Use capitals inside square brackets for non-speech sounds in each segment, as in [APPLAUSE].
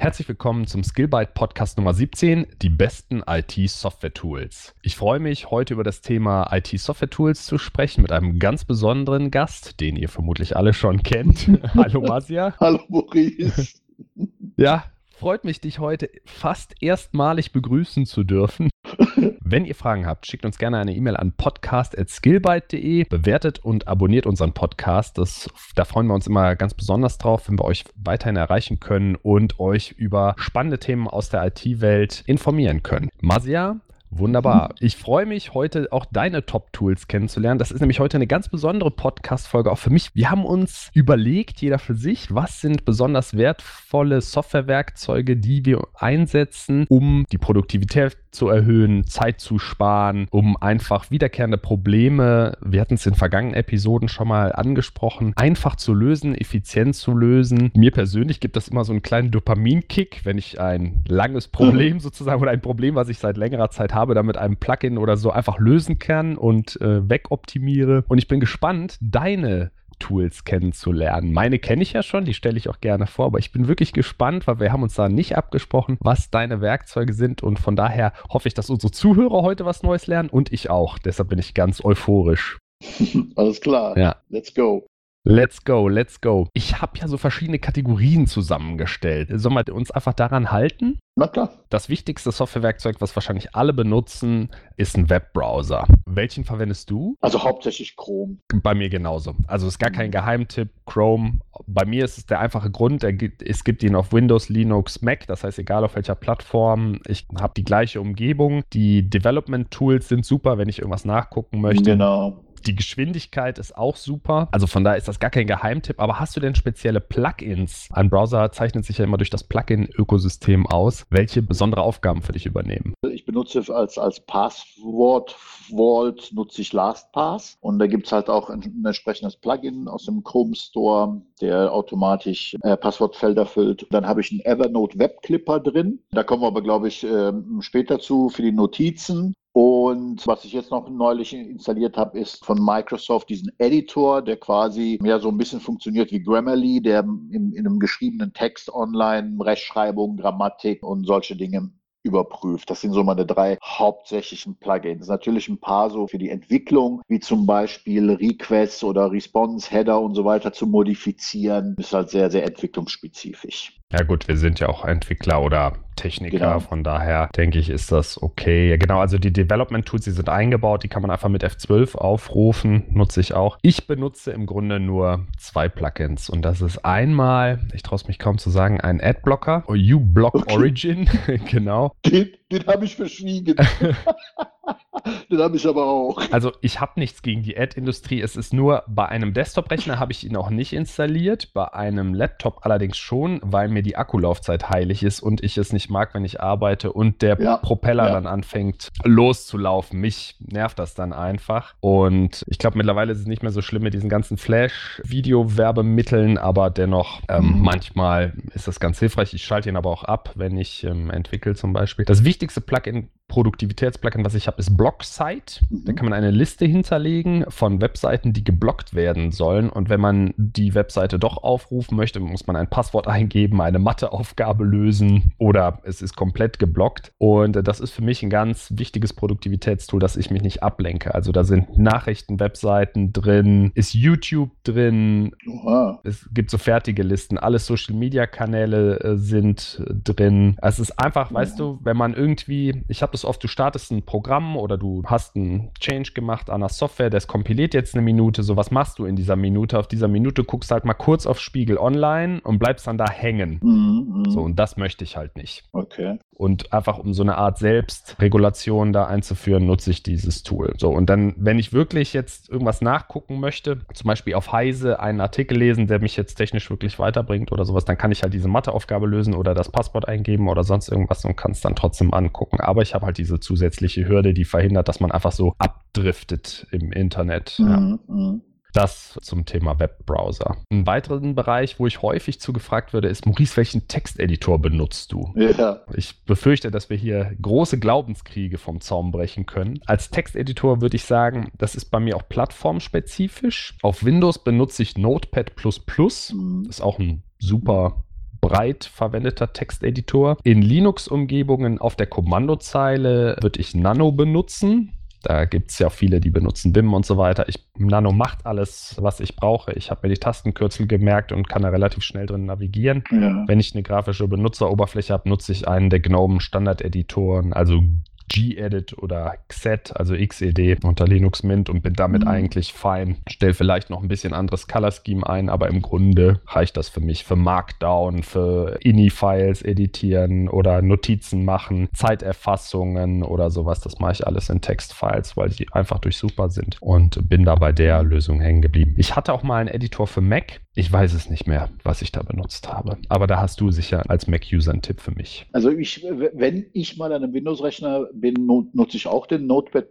Herzlich willkommen zum Skillbyte Podcast Nummer 17, die besten IT-Software-Tools. Ich freue mich, heute über das Thema IT-Software-Tools zu sprechen mit einem ganz besonderen Gast, den ihr vermutlich alle schon [LAUGHS] kennt. Hallo Masia. [LAUGHS] Hallo Maurice. [LAUGHS] Ja, freut mich, dich heute fast erstmalig begrüßen zu dürfen. Wenn ihr Fragen habt, schickt uns gerne eine E-Mail an podcast.skillbyte.de, bewertet und abonniert unseren Podcast. Das, da freuen wir uns immer ganz besonders drauf, wenn wir euch weiterhin erreichen können und euch über spannende Themen aus der IT-Welt informieren können. Masia, Wunderbar. [LAUGHS] Ich freue mich, heute auch deine Top-Tools kennenzulernen. Das ist nämlich heute eine ganz besondere Podcast-Folge auch für mich. Wir haben uns überlegt, jeder für sich, was sind besonders wertvolle Softwarewerkzeuge, die wir einsetzen, um die Produktivität zu erhöhen, Zeit zu sparen, um einfach wiederkehrende Probleme, wir hatten es in vergangenen Episoden schon mal angesprochen, einfach zu lösen, effizient zu lösen. Mir persönlich gibt das immer so einen kleinen Dopaminkick, wenn ich ein langes [LAUGHS] Problem sozusagen oder ein Problem, was ich seit längerer Zeit habe, habe, dann mit einem Plugin oder so einfach lösen kann und äh, wegoptimiere. Und ich bin gespannt, deine Tools kennenzulernen. Meine kenne ich ja schon, die stelle ich auch gerne vor, aber ich bin wirklich gespannt, weil wir haben uns da nicht abgesprochen, was deine Werkzeuge sind und von daher hoffe ich, dass unsere Zuhörer heute was Neues lernen und ich auch. Deshalb bin ich ganz euphorisch. [LAUGHS] Alles klar. Ja. Let's go. Let's go, let's go. Ich habe ja so verschiedene Kategorien zusammengestellt. Sollen wir uns einfach daran halten? Na klar. Das wichtigste Softwarewerkzeug, was wahrscheinlich alle benutzen, ist ein Webbrowser. Welchen verwendest du? Also hauptsächlich Chrome. Bei mir genauso. Also ist gar kein mhm. Geheimtipp. Chrome. Bei mir ist es der einfache Grund, es gibt ihn auf Windows, Linux, Mac. Das heißt, egal auf welcher Plattform, ich habe die gleiche Umgebung. Die Development Tools sind super, wenn ich irgendwas nachgucken möchte. Genau. Die Geschwindigkeit ist auch super. Also von daher ist das gar kein Geheimtipp. Aber hast du denn spezielle Plugins? Ein Browser zeichnet sich ja immer durch das Plugin-Ökosystem aus. Welche besondere Aufgaben für dich übernehmen? Ich benutze als, als Passwort Vault nutze ich LastPass und da gibt es halt auch ein, ein, entsprechendes Plugin aus dem Chrome Store, der automatisch äh, Passwortfelder füllt. Dann habe ich einen Evernote Web Clipper drin. Da kommen wir aber, glaube ich, äh, später zu für die Notizen. Und was ich jetzt noch neulich installiert habe, ist von Microsoft diesen Editor, der quasi mehr so ein bisschen funktioniert wie Grammarly, der in, in einem geschriebenen Text online Rechtschreibung, Grammatik und solche Dinge überprüft. Das sind so meine drei hauptsächlichen Plugins. Natürlich ein paar so für die Entwicklung, wie zum Beispiel Requests oder Response Header und so weiter zu modifizieren, ist halt sehr, sehr entwicklungsspezifisch. Ja gut, wir sind ja auch Entwickler oder Techniker, genau. von daher denke ich, ist das okay. Ja, genau, also die Development Tools, die sind eingebaut, die kann man einfach mit F12 aufrufen, nutze ich auch. Ich benutze im Grunde nur zwei Plugins und das ist einmal, ich traue es mich kaum zu sagen, ein Adblocker, uBlock okay. Origin, [LAUGHS] genau. Den, den habe ich verschwiegen. [LAUGHS] Den habe ich aber auch. Also ich habe nichts gegen die Ad-Industrie. Es ist nur, bei einem Desktop-Rechner habe ich ihn auch nicht installiert, bei einem Laptop allerdings schon, weil mir die Akkulaufzeit heilig ist und ich es nicht mag, wenn ich arbeite und der ja, Propeller ja. dann anfängt loszulaufen. Mich nervt das dann einfach. Und ich glaube, mittlerweile ist es nicht mehr so schlimm mit diesen ganzen Flash-Video-Werbemitteln, aber dennoch ähm, mhm. manchmal ist das ganz hilfreich. Ich schalte ihn aber auch ab, wenn ich ähm, entwickle zum Beispiel. Das wichtigste Plugin Produktivitätsplugin, was ich habe, ist Blocksite. Mhm. Da kann man eine Liste hinterlegen von Webseiten, die geblockt werden sollen. Und wenn man die Webseite doch aufrufen möchte, muss man ein Passwort [LAUGHS] eingeben, eine Matheaufgabe lösen oder es ist komplett geblockt. Und das ist für mich ein ganz wichtiges Produktivitätstool, dass ich mich nicht ablenke. Also da sind Nachrichten-Webseiten drin, ist YouTube drin, Oha. es gibt so fertige Listen, alle Social-Media-Kanäle äh, sind drin. Es ist einfach, ja. weißt du, wenn man irgendwie, ich habe das oft, du startest ein Programm oder du hast einen Change gemacht an der Software, das kompiliert jetzt eine Minute. So, was machst du in dieser Minute? Auf dieser Minute guckst halt mal kurz auf Spiegel online und bleibst dann da hängen. Mhm, mhm, so, und das möchte ich halt nicht. Okay. Und einfach um so eine Art Selbstregulation da einzuführen, nutze ich dieses Tool. So, und dann, wenn ich wirklich jetzt irgendwas nachgucken möchte, zum Beispiel auf Heise einen Artikel lesen, der mich jetzt technisch wirklich weiterbringt oder sowas, dann kann ich halt diese Matheaufgabe lösen oder das Passwort eingeben oder sonst irgendwas und kann es dann trotzdem angucken. Aber ich habe halt diese zusätzliche Hürde, die verhindert, dass man einfach so abdriftet im Internet. Mhm, ja. Mhm. Das zum Thema Webbrowser. Ein weiteren Bereich, wo ich häufig zu gefragt würde, ist, Maurice, welchen Texteditor benutzt du? Ja. Ich befürchte, dass wir hier große Glaubenskriege vom Zaum brechen können. Als Texteditor würde ich sagen, das ist bei mir auch plattformspezifisch. Auf Windows benutze ich Notepad++. Mhm. Das ist auch ein super breit verwendeter Texteditor. In Linux-Umgebungen auf der Kommandozeile würde ich Nano benutzen. Da gibt es ja viele, die benutzen Vim und so weiter. Ich, Nano macht alles, was ich brauche. Ich habe mir die Tastenkürzel gemerkt und kann da relativ schnell drin navigieren. Ja. Wenn ich eine grafische Benutzeroberfläche habe, nutze ich einen der GNOME Standard-Editoren, also gedit oder XED, also XED unter Linux Mint und bin damit mhm. eigentlich fein. Stell vielleicht noch ein bisschen anderes Color Scheme ein, aber im Grunde reicht das für mich für Markdown, für INI-Files editieren oder Notizen machen, Zeiterfassungen oder sowas. Das mache ich alles in Textfiles, weil die einfach durch super sind und bin da bei der Lösung hängen geblieben. Ich hatte auch mal einen Editor für Mac. Ich weiß es nicht mehr, was ich da benutzt habe. Aber da hast du sicher als Mac-User einen Tipp für mich. Also ich, wenn ich mal an einem Windows-Rechner bin, nutze ich auch den Notepad++.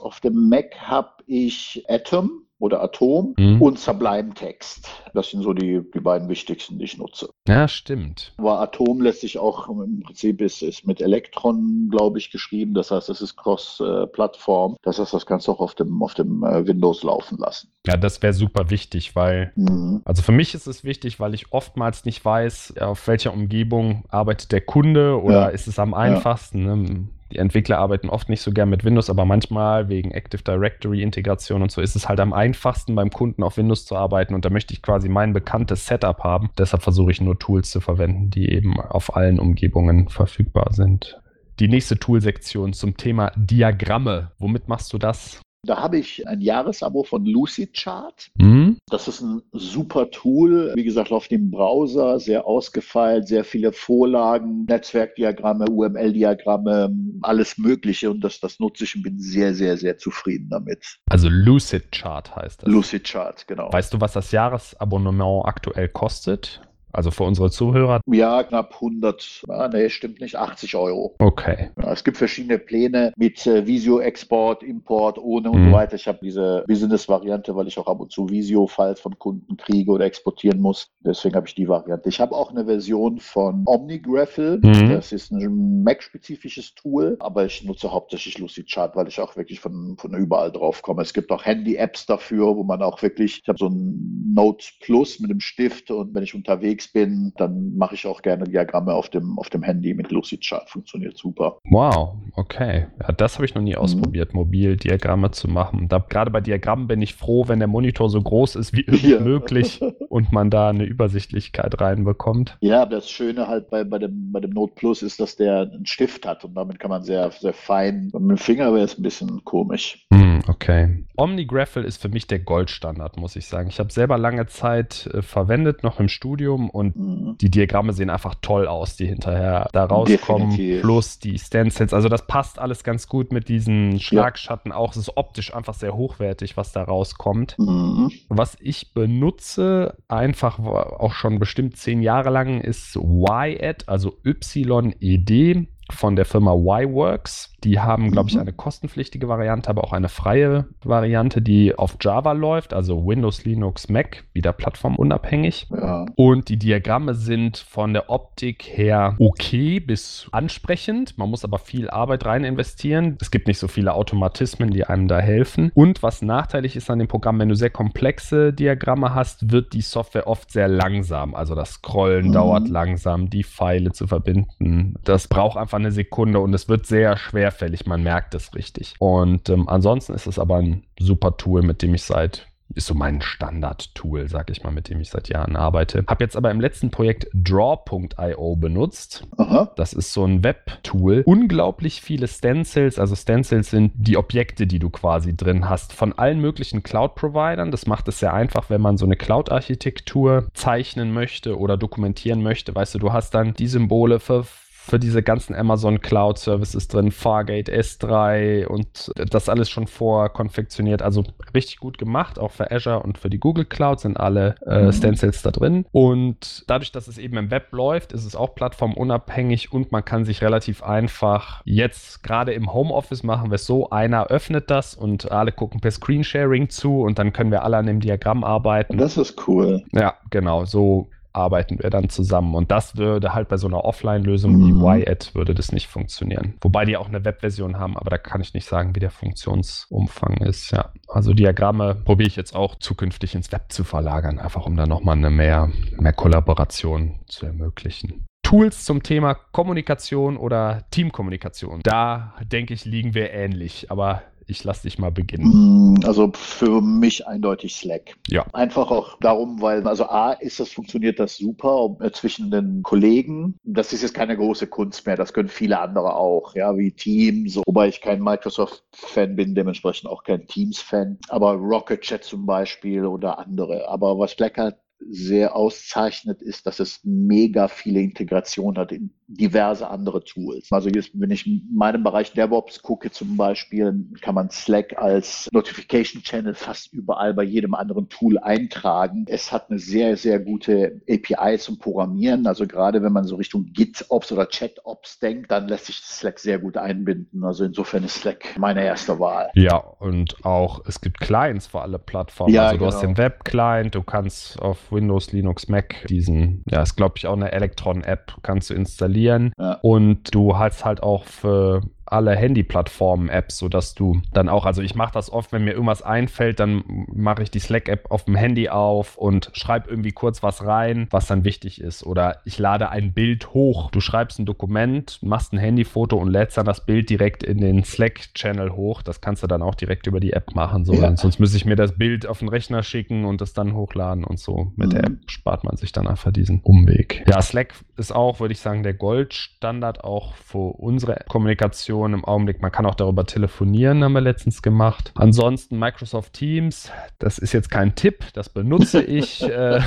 Auf dem Mac habe ich Atom oder Atom mhm. und Sublime Text. Das sind so die, die beiden wichtigsten, die ich nutze. Ja, stimmt. Aber Atom lässt sich auch im Prinzip ist, ist mit Electron, glaube ich, geschrieben. Das heißt, es ist Cross-Plattform. Das heißt, das kannst du auch auf dem, auf dem äh, Windows laufen lassen. Ja, das wäre super wichtig, weil, mhm. also für mich ist es wichtig, weil ich oftmals nicht weiß, auf welcher Umgebung arbeitet der Kunde oder ja. ist es am einfachsten. Ja. Ne? Die Entwickler arbeiten oft nicht so gern mit Windows, aber manchmal wegen Active Directory Integration und so ist es halt am einfachsten beim Kunden auf Windows zu arbeiten und da möchte ich quasi mein bekanntes Setup haben. Deshalb versuche ich nur Tools zu verwenden, die eben auf allen Umgebungen verfügbar sind. Die nächste Toolsektion zum Thema Diagramme. Womit machst du das? Da habe ich ein Jahresabo von Lucidchart. Mhm. Das ist ein super Tool. Wie gesagt, läuft im Browser, sehr ausgefeilt, sehr viele Vorlagen, Netzwerkdiagramme, UML-Diagramme, alles Mögliche. Und das, das nutze ich und bin sehr, sehr, sehr zufrieden damit. Also Lucidchart heißt das. Lucidchart, genau. Weißt du, was das Jahresabonnement aktuell kostet? Also für unsere Zuhörer? Ja, knapp 100, ah, nee, stimmt nicht, 80 Euro. Okay. Ja, es gibt verschiedene Pläne mit äh, Visio-Export, Import, ohne und mhm. so weiter. Ich habe diese Business-Variante, weil ich auch ab und zu Visio-Files von Kunden kriege oder exportieren muss. Deswegen habe ich die Variante. Ich habe auch eine Version von OmniGraffle. Mhm. Das ist ein Mac-spezifisches Tool, aber ich nutze hauptsächlich Lucidchart, weil ich auch wirklich von, von überall drauf komme. Es gibt auch Handy-Apps dafür, wo man auch wirklich, ich habe so ein Note Plus mit dem Stift und wenn ich unterwegs unterwegs bin, dann mache ich auch gerne Diagramme auf dem, auf dem Handy mit Lucidchart. Funktioniert super. Wow, okay. Ja, das habe ich noch nie mhm. ausprobiert, mobil Diagramme zu machen. Da, gerade bei Diagrammen bin ich froh, wenn der Monitor so groß ist wie [LAUGHS] ja. möglich und man da eine Übersichtlichkeit reinbekommt. Ja, aber das Schöne halt bei, bei, dem, bei dem Note Plus ist, dass der einen Stift hat und damit kann man sehr, sehr fein. Mit dem Finger wäre es ein bisschen komisch. Mm, okay. OmniGraffle ist für mich der Goldstandard, muss ich sagen. Ich habe selber lange Zeit äh, verwendet, noch im Studium und mhm. die Diagramme sehen einfach toll aus, die hinterher da rauskommen. Definitiv. Plus die Stencils. Also das passt alles ganz gut mit diesen Schlagschatten ja. auch. Es ist optisch einfach sehr hochwertig, was da rauskommt. Mhm. Was ich benutze, einfach auch schon bestimmt zehn Jahre lang, ist YED, also YED von der Firma Y-Works. Die haben, glaube ich, mhm. eine kostenpflichtige Variante, aber auch eine freie Variante, die auf Java läuft, also Windows, Linux, Mac, wieder plattformunabhängig. Ja. Und die Diagramme sind von der Optik her okay bis ansprechend. Man muss aber viel Arbeit rein investieren. Es gibt nicht so viele Automatismen, die einem da helfen. Und was nachteilig ist an dem Programm, wenn du sehr komplexe Diagramme hast, wird die Software oft sehr langsam. Also das Scrollen mhm. dauert langsam, die Pfeile zu verbinden. Das braucht einfach eine Sekunde und es wird sehr schwerfällig. Man merkt es richtig. Und ähm, ansonsten ist es aber ein super Tool, mit dem ich seit ist so mein Standard-Tool, sag ich mal, mit dem ich seit Jahren arbeite. Habe jetzt aber im letzten Projekt Draw.io benutzt. Aha. Das ist so ein Web-Tool. Unglaublich viele Stencils, also Stencils sind die Objekte, die du quasi drin hast, von allen möglichen Cloud-Providern. Das macht es sehr einfach, wenn man so eine Cloud-Architektur zeichnen möchte oder dokumentieren möchte. Weißt du, du hast dann die Symbole für für diese ganzen Amazon Cloud Services drin, Fargate S3 und das alles schon vorkonfektioniert. Also richtig gut gemacht, auch für Azure und für die Google Cloud sind alle äh, mhm. Stencils da drin. Und dadurch, dass es eben im Web läuft, ist es auch plattformunabhängig und man kann sich relativ einfach jetzt gerade im Homeoffice machen wir es so, einer öffnet das und alle gucken per Screensharing zu und dann können wir alle an dem Diagramm arbeiten. Das ist cool. Ja, genau. So arbeiten wir dann zusammen. Und das würde halt bei so einer Offline-Lösung mhm. wie YAD würde das nicht funktionieren. Wobei die auch eine Webversion haben, aber da kann ich nicht sagen, wie der Funktionsumfang ist. Ja, also Diagramme probiere ich jetzt auch zukünftig ins Web zu verlagern, einfach um da nochmal eine mehr, mehr Kollaboration zu ermöglichen. Tools zum Thema Kommunikation oder Teamkommunikation. Da denke ich, liegen wir ähnlich, aber ich lasse dich mal beginnen. Mm, also für mich eindeutig Slack. Ja. Einfach auch darum, weil, also A, ist das, funktioniert das super äh, zwischen den Kollegen. Das ist jetzt keine große Kunst mehr. Das können viele andere auch, ja, wie Teams. Wobei ich kein Microsoft-Fan bin, dementsprechend auch kein Teams-Fan. Aber Rocket Chat zum Beispiel oder andere. Aber was Slack halt sehr auszeichnet, ist, dass es mega viele Integrationen hat in diverse andere Tools. Also jetzt, wenn ich in meinem Bereich DevOps gucke zum Beispiel, kann man Slack als Notification Channel fast überall bei jedem anderen Tool eintragen. Es hat eine sehr, sehr gute API zum Programmieren. Also gerade wenn man so Richtung GitOps oder ChatOps denkt, dann lässt sich Slack sehr gut einbinden. Also insofern ist Slack meine erste Wahl. Ja, und auch es gibt Clients für alle Plattformen. Ja, also du genau. hast den Web-Client, du kannst auf Windows, Linux, Mac diesen, ja, ist glaube ich auch eine Electron-App, kannst du installieren. Ja. Und du hast halt auch für alle Handy-Plattformen-Apps, sodass du dann auch, also ich mache das oft, wenn mir irgendwas einfällt, dann mache ich die Slack-App auf dem Handy auf und schreibe irgendwie kurz was rein, was dann wichtig ist. Oder ich lade ein Bild hoch. Du schreibst ein Dokument, machst ein Handyfoto und lädst dann das Bild direkt in den Slack-Channel hoch. Das kannst du dann auch direkt über die App machen. So. Ja. Sonst müsste ich mir das Bild auf den Rechner schicken und das dann hochladen und so. Mit mhm. der App spart man sich dann einfach diesen Umweg. Ja, Slack ist auch, würde ich sagen, der Goldstandard auch für unsere Kommunikation im Augenblick. Man kann auch darüber telefonieren, haben wir letztens gemacht. Ansonsten Microsoft Teams, das ist jetzt kein Tipp, das benutze ich, [LAUGHS] äh,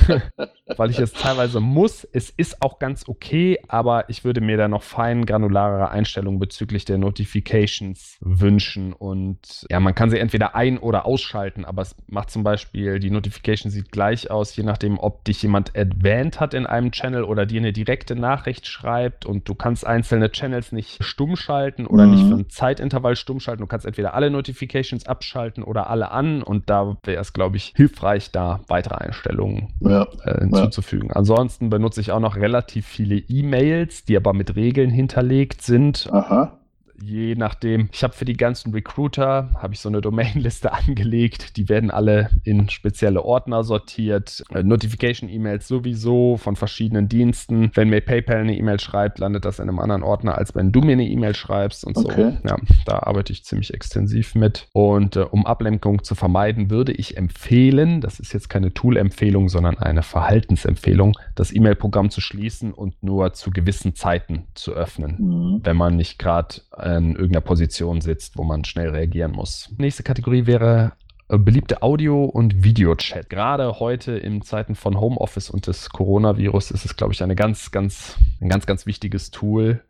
weil ich es teilweise muss. Es ist auch ganz okay, aber ich würde mir da noch fein granularere Einstellungen bezüglich der Notifications wünschen. Und ja, man kann sie entweder ein- oder ausschalten, aber es macht zum Beispiel, die Notification sieht gleich aus, je nachdem, ob dich jemand advant hat in einem Channel oder dir eine direkte Nachricht schreibt und du kannst einzelne Channels nicht stumm schalten oder mhm. nicht für ein Zeitintervall stumm schalten. Du kannst entweder alle Notifications abschalten oder alle an und da wäre es, glaube ich, hilfreich, da weitere Einstellungen ja. äh, hinzuzufügen. Ja. Ansonsten benutze ich auch noch relativ viele E-Mails, die aber mit Regeln hinterlegt sind. Aha je nachdem. Ich habe für die ganzen Recruiter habe ich so eine Domainliste [LAUGHS] angelegt. Die werden alle in spezielle Ordner sortiert. Äh, Notification-E-Mails sowieso von verschiedenen Diensten. Wenn mir PayPal eine E-Mail schreibt, landet das in einem anderen Ordner, als wenn du mir eine E-Mail schreibst und okay. so. Ja, da arbeite ich ziemlich extensiv mit. Und äh, um Ablenkung zu vermeiden, würde ich empfehlen, das ist jetzt keine Tool-Empfehlung, sondern eine Verhaltensempfehlung, das E-Mail-Programm zu schließen und nur zu gewissen Zeiten zu öffnen, mhm. wenn man nicht gerade in irgendeiner Position sitzt, wo man schnell reagieren muss. Nächste Kategorie wäre äh, beliebte Audio- und Videochat. Gerade heute in Zeiten von Homeoffice und des Coronavirus ist es, glaube ich, eine ganz, ganz, ein ganz, ganz wichtiges Tool.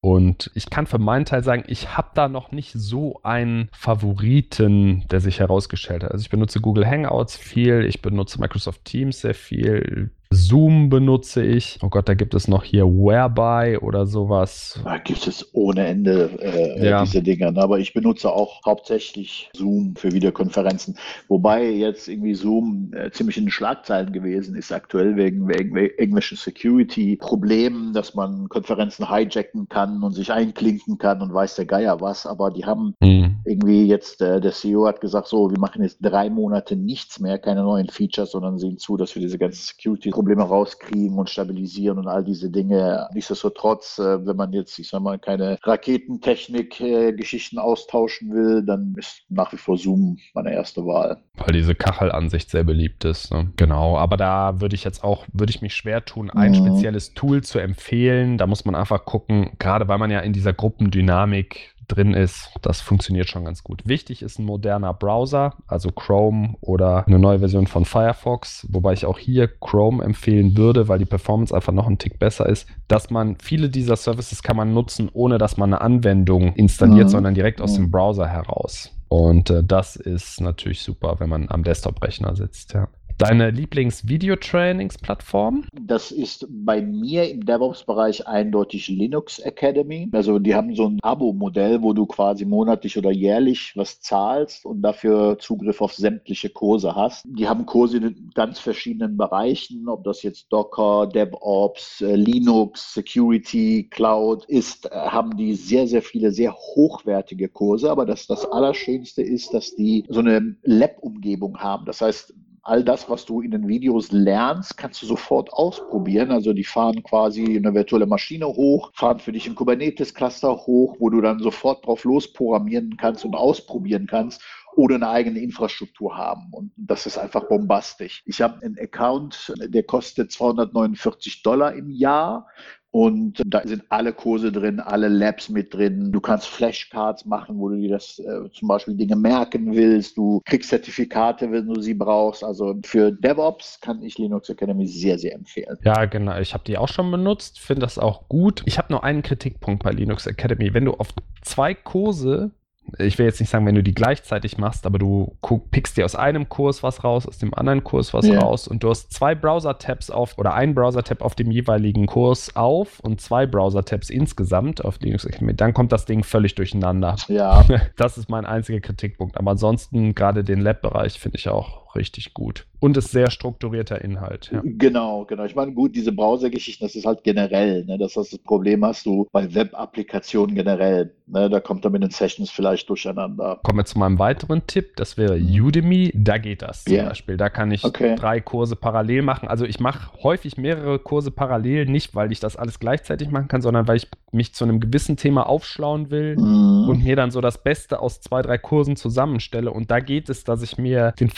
Und ich kann für meinen Teil sagen, ich habe da noch nicht so einen Favoriten, der sich herausgestellt hat. Also ich benutze Google Hangouts viel, ich benutze Microsoft Teams sehr viel, Zoom benutze ich. Oh Gott, da gibt es noch hier Whereby oder sowas. Da gibt es ohne Ende äh, ja. diese Dinger. Ne? Aber ich benutze auch hauptsächlich Zoom für Videokonferenzen. Wobei jetzt irgendwie Zoom äh, ziemlich in den Schlagzeilen gewesen ist aktuell wegen, wegen irgendwelchen Security-Problemen, dass man Konferenzen hijacken kann und sich einklinken kann und weiß der Geier was. Aber die haben mhm. irgendwie jetzt, äh, der CEO hat gesagt, so, wir machen jetzt drei Monate nichts mehr, keine neuen Features, sondern sehen zu, dass wir diese ganzen Security Probleme rauskriegen und stabilisieren und all diese Dinge. Nichtsdestotrotz, äh, wenn man jetzt, ich sag mal, keine Raketentechnik-Geschichten austauschen will, dann ist nach wie vor Zoom meine erste Wahl. Weil diese Kachelansicht sehr beliebt ist. Ne? Genau, aber da würde ich jetzt auch, würde ich mich schwer tun, ein mhm. spezielles Tool zu empfehlen. Da muss man einfach gucken, gerade weil man ja in dieser Gruppendynamik drin ist, das funktioniert schon ganz gut. Wichtig ist ein moderner Browser, also Chrome oder eine neue Version von Firefox, wobei ich auch hier Chrome empfehlen würde, weil die Performance einfach noch ein Tick besser ist, dass man viele dieser Services kann man nutzen, ohne dass man eine Anwendung installiert, mhm. sondern direkt aus mhm. dem Browser heraus. Und äh, das ist natürlich super, wenn man am Desktop-Rechner sitzt, ja. Deine Lieblings-Video-Trainings-Plattform? Das ist bei mir im DevOps-Bereich eindeutig Linux Academy. Also die haben so ein Abo-Modell, wo du quasi monatlich oder jährlich was zahlst und dafür Zugriff auf sämtliche Kurse hast. Die haben Kurse in ganz verschiedenen Bereichen, ob das jetzt Docker, DevOps, äh, Linux, Security, Cloud ist, äh, haben die sehr, sehr viele sehr hochwertige Kurse. Aber das, das Allerschönste ist, dass die so eine Lab-Umgebung haben. Das heißt, all das, was du in den Videos lernst, kannst du sofort ausprobieren. Also die fahren quasi eine virtuelle Maschine hoch, fahren für dich ein Kubernetes-Cluster hoch, wo du dann sofort drauf losprogrammieren kannst und ausprobieren kannst oder eine eigene Infrastruktur haben. Und das ist einfach bombastisch. Ich habe einen Account, der kostet 249 Dollar im Jahr. Und da sind alle Kurse drin, alle Labs mit drin. Du kannst Flashcards machen, wo du dir das äh, zum Beispiel Dinge merken willst. Du kriegst Zertifikate, wenn du sie brauchst. Also für DevOps kann ich Linux Academy sehr, sehr empfehlen. Ja, genau. Ich habe die auch schon benutzt, finde das auch gut. Ich habe nur einen Kritikpunkt bei Linux Academy. Wenn du auf zwei Kurse ich will jetzt nicht sagen, wenn du die gleichzeitig machst, aber du pickst dir aus einem Kurs was raus, aus dem anderen Kurs was yeah. raus und du hast zwei Browser-Tabs auf oder einen Browser-Tab auf dem jeweiligen Kurs auf und zwei Browser-Tabs insgesamt auf Linux Academy, dann kommt das Ding völlig durcheinander. Ja. [LAUGHS] Das ist mein einziger Kritikpunkt. Aber ansonsten, gerade den Lab-Bereich finde ich auch richtig gut. Und ist sehr strukturierter Inhalt. Ja. Genau, genau. Ich meine, gut, diese Browser-Geschichten, das ist halt generell. Ne? Das, das Problem hast du bei Web-Applikationen generell. Ne? Da kommt er mit den Sessions vielleicht durcheinander. Kommen wir zu meinem weiteren Tipp. Das wäre Udemy. Da geht das zum yeah. Beispiel. Da kann ich okay. drei Kurse parallel machen. Also ich mache häufig mehrere Kurse parallel, nicht weil ich das alles gleichzeitig machen kann, sondern weil ich mich zu einem gewissen Thema aufschlauen will mm. und mir dann so das Beste aus zwei, drei Kursen zusammenstelle. Und da geht es, dass ich mir den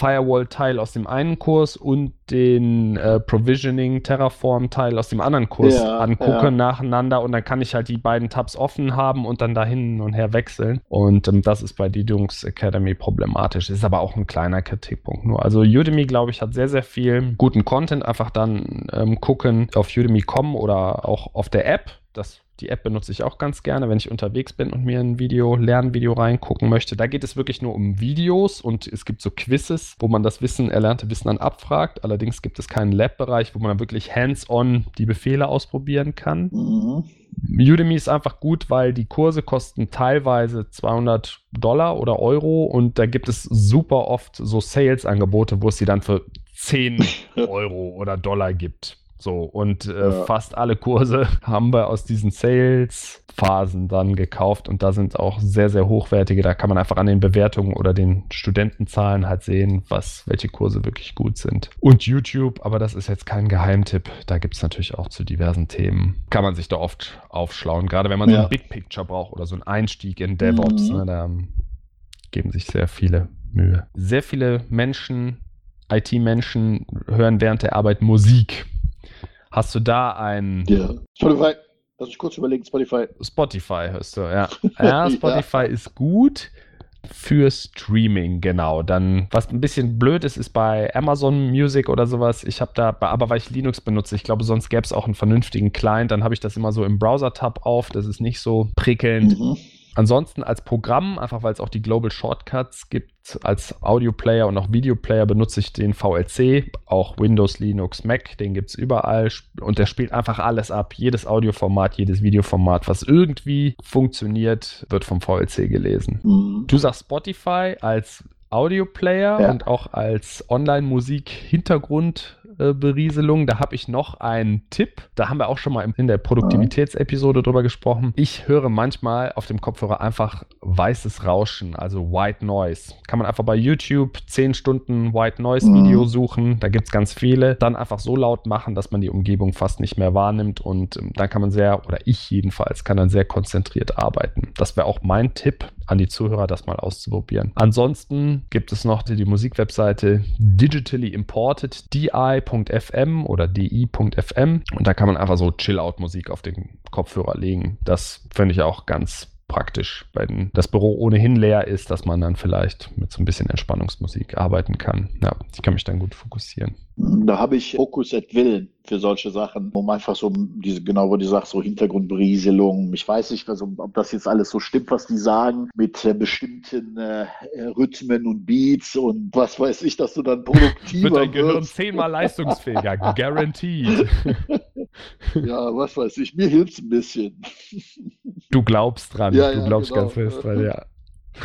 Firewall-Teil aus dem einen Kurs und den äh, Provisioning Terraform-Teil aus dem anderen Kurs ja, angucke ja. nacheinander und dann kann ich halt die beiden Tabs offen haben und dann da hin und her wechseln. Und ähm, das ist bei Linux Academy problematisch. Ist aber auch ein kleiner Kritikpunkt nur. Also Udemy, glaube ich, hat sehr, sehr viel guten Content. Einfach dann ähm, gucken auf udemy.com oder auch auf der App. Das die App benutze ich auch ganz gerne, wenn ich unterwegs bin und mir ein Video, Lernvideo reingucken möchte. Da geht es wirklich nur um Videos und es gibt so Quizzes, wo man das Wissen, erlernte Wissen dann abfragt. Allerdings gibt es keinen Lab-Bereich, wo man dann wirklich hands-on die Befehle ausprobieren kann. Mhm. Udemy ist einfach gut, weil die Kurse kosten teilweise 200 Dollar oder Euro und da gibt es super oft so Sales-Angebote, wo es sie dann für 10 [LAUGHS] Euro oder Dollar gibt. So, und äh, ja. fast alle Kurse [LAUGHS] haben wir aus diesen Sales-Phasen dann gekauft und da sind auch sehr, sehr hochwertige. Da kann man einfach an den Bewertungen oder den Studentenzahlen halt sehen, was, welche Kurse wirklich gut sind. Und YouTube, aber das ist jetzt kein Geheimtipp. Da gibt es natürlich auch zu diversen Themen. Kann man sich da oft aufschlauen, gerade wenn man ja. so ein Big Picture braucht oder so einen Einstieg in DevOps. Mhm. Ne, da geben sich sehr viele Mühe. Sehr viele Menschen, IT-Menschen hören während der Arbeit Musik. Hast du da ein. Ja. Spotify. Lass mich kurz überlegen, Spotify. Spotify hörst du, ja. [LAUGHS] Ja, Spotify ja. ist gut für Streaming, genau. Dann, was ein bisschen blöd ist, ist bei Amazon Music oder sowas. Ich habe da, aber weil ich Linux benutze, ich glaube, sonst gäbe es auch einen vernünftigen Client, dann habe ich das immer so im Browser-Tab auf. Das ist nicht so prickelnd. Mhm. Ansonsten als Programm, einfach weil es auch die Global Shortcuts gibt, als Audio-Player und auch Video-Player benutze ich den VLC, auch Windows, Linux, Mac, den gibt es überall und der spielt einfach alles ab. Jedes Audioformat, jedes Videoformat, was irgendwie funktioniert, wird vom VLC gelesen. Mhm. Du sagst Spotify als Audio-Player ja. und auch als Online-Musik-Hintergrund äh, Berieselung. Da habe ich noch einen Tipp. Da haben wir auch schon mal in der Produktivitätsepisode drüber gesprochen. Ich höre manchmal auf dem Kopfhörer einfach weißes Rauschen, also White Noise. Kann man einfach bei YouTube 10 Stunden White Noise Video mhm. suchen. Da gibt es ganz viele. Dann einfach so laut machen, dass man die Umgebung fast nicht mehr wahrnimmt. Und ähm, dann kann man sehr, oder ich jedenfalls, kann dann sehr konzentriert arbeiten. Das wäre auch mein Tipp an die Zuhörer, das mal auszuprobieren. Ansonsten gibt es noch die, die Musikwebseite Digitally Imported, di.fm oder di.fm und da kann man einfach so Chill-Out-Musik auf den Kopfhörer legen. Das finde ich auch ganz praktisch, wenn das Büro ohnehin leer ist, dass man dann vielleicht mit so ein bisschen Entspannungsmusik arbeiten kann. Ja, ich kann mich dann gut fokussieren. Da habe ich Focus at Will für solche Sachen, um einfach so diese, genau, wo du sagst, so Hintergrundberieselung. Ich weiß nicht, also, ob das jetzt alles so stimmt, was die sagen, mit äh, bestimmten äh, Rhythmen und Beats und was weiß ich, dass du dann [LAUGHS] produktiver Wird dein Gehirn zehnmal leistungsfähiger, [LAUGHS] guaranteed. Ja, was weiß ich, mir hilft es ein bisschen. Du glaubst dran, ja, du glaubst genau. ganz fest dran, ja.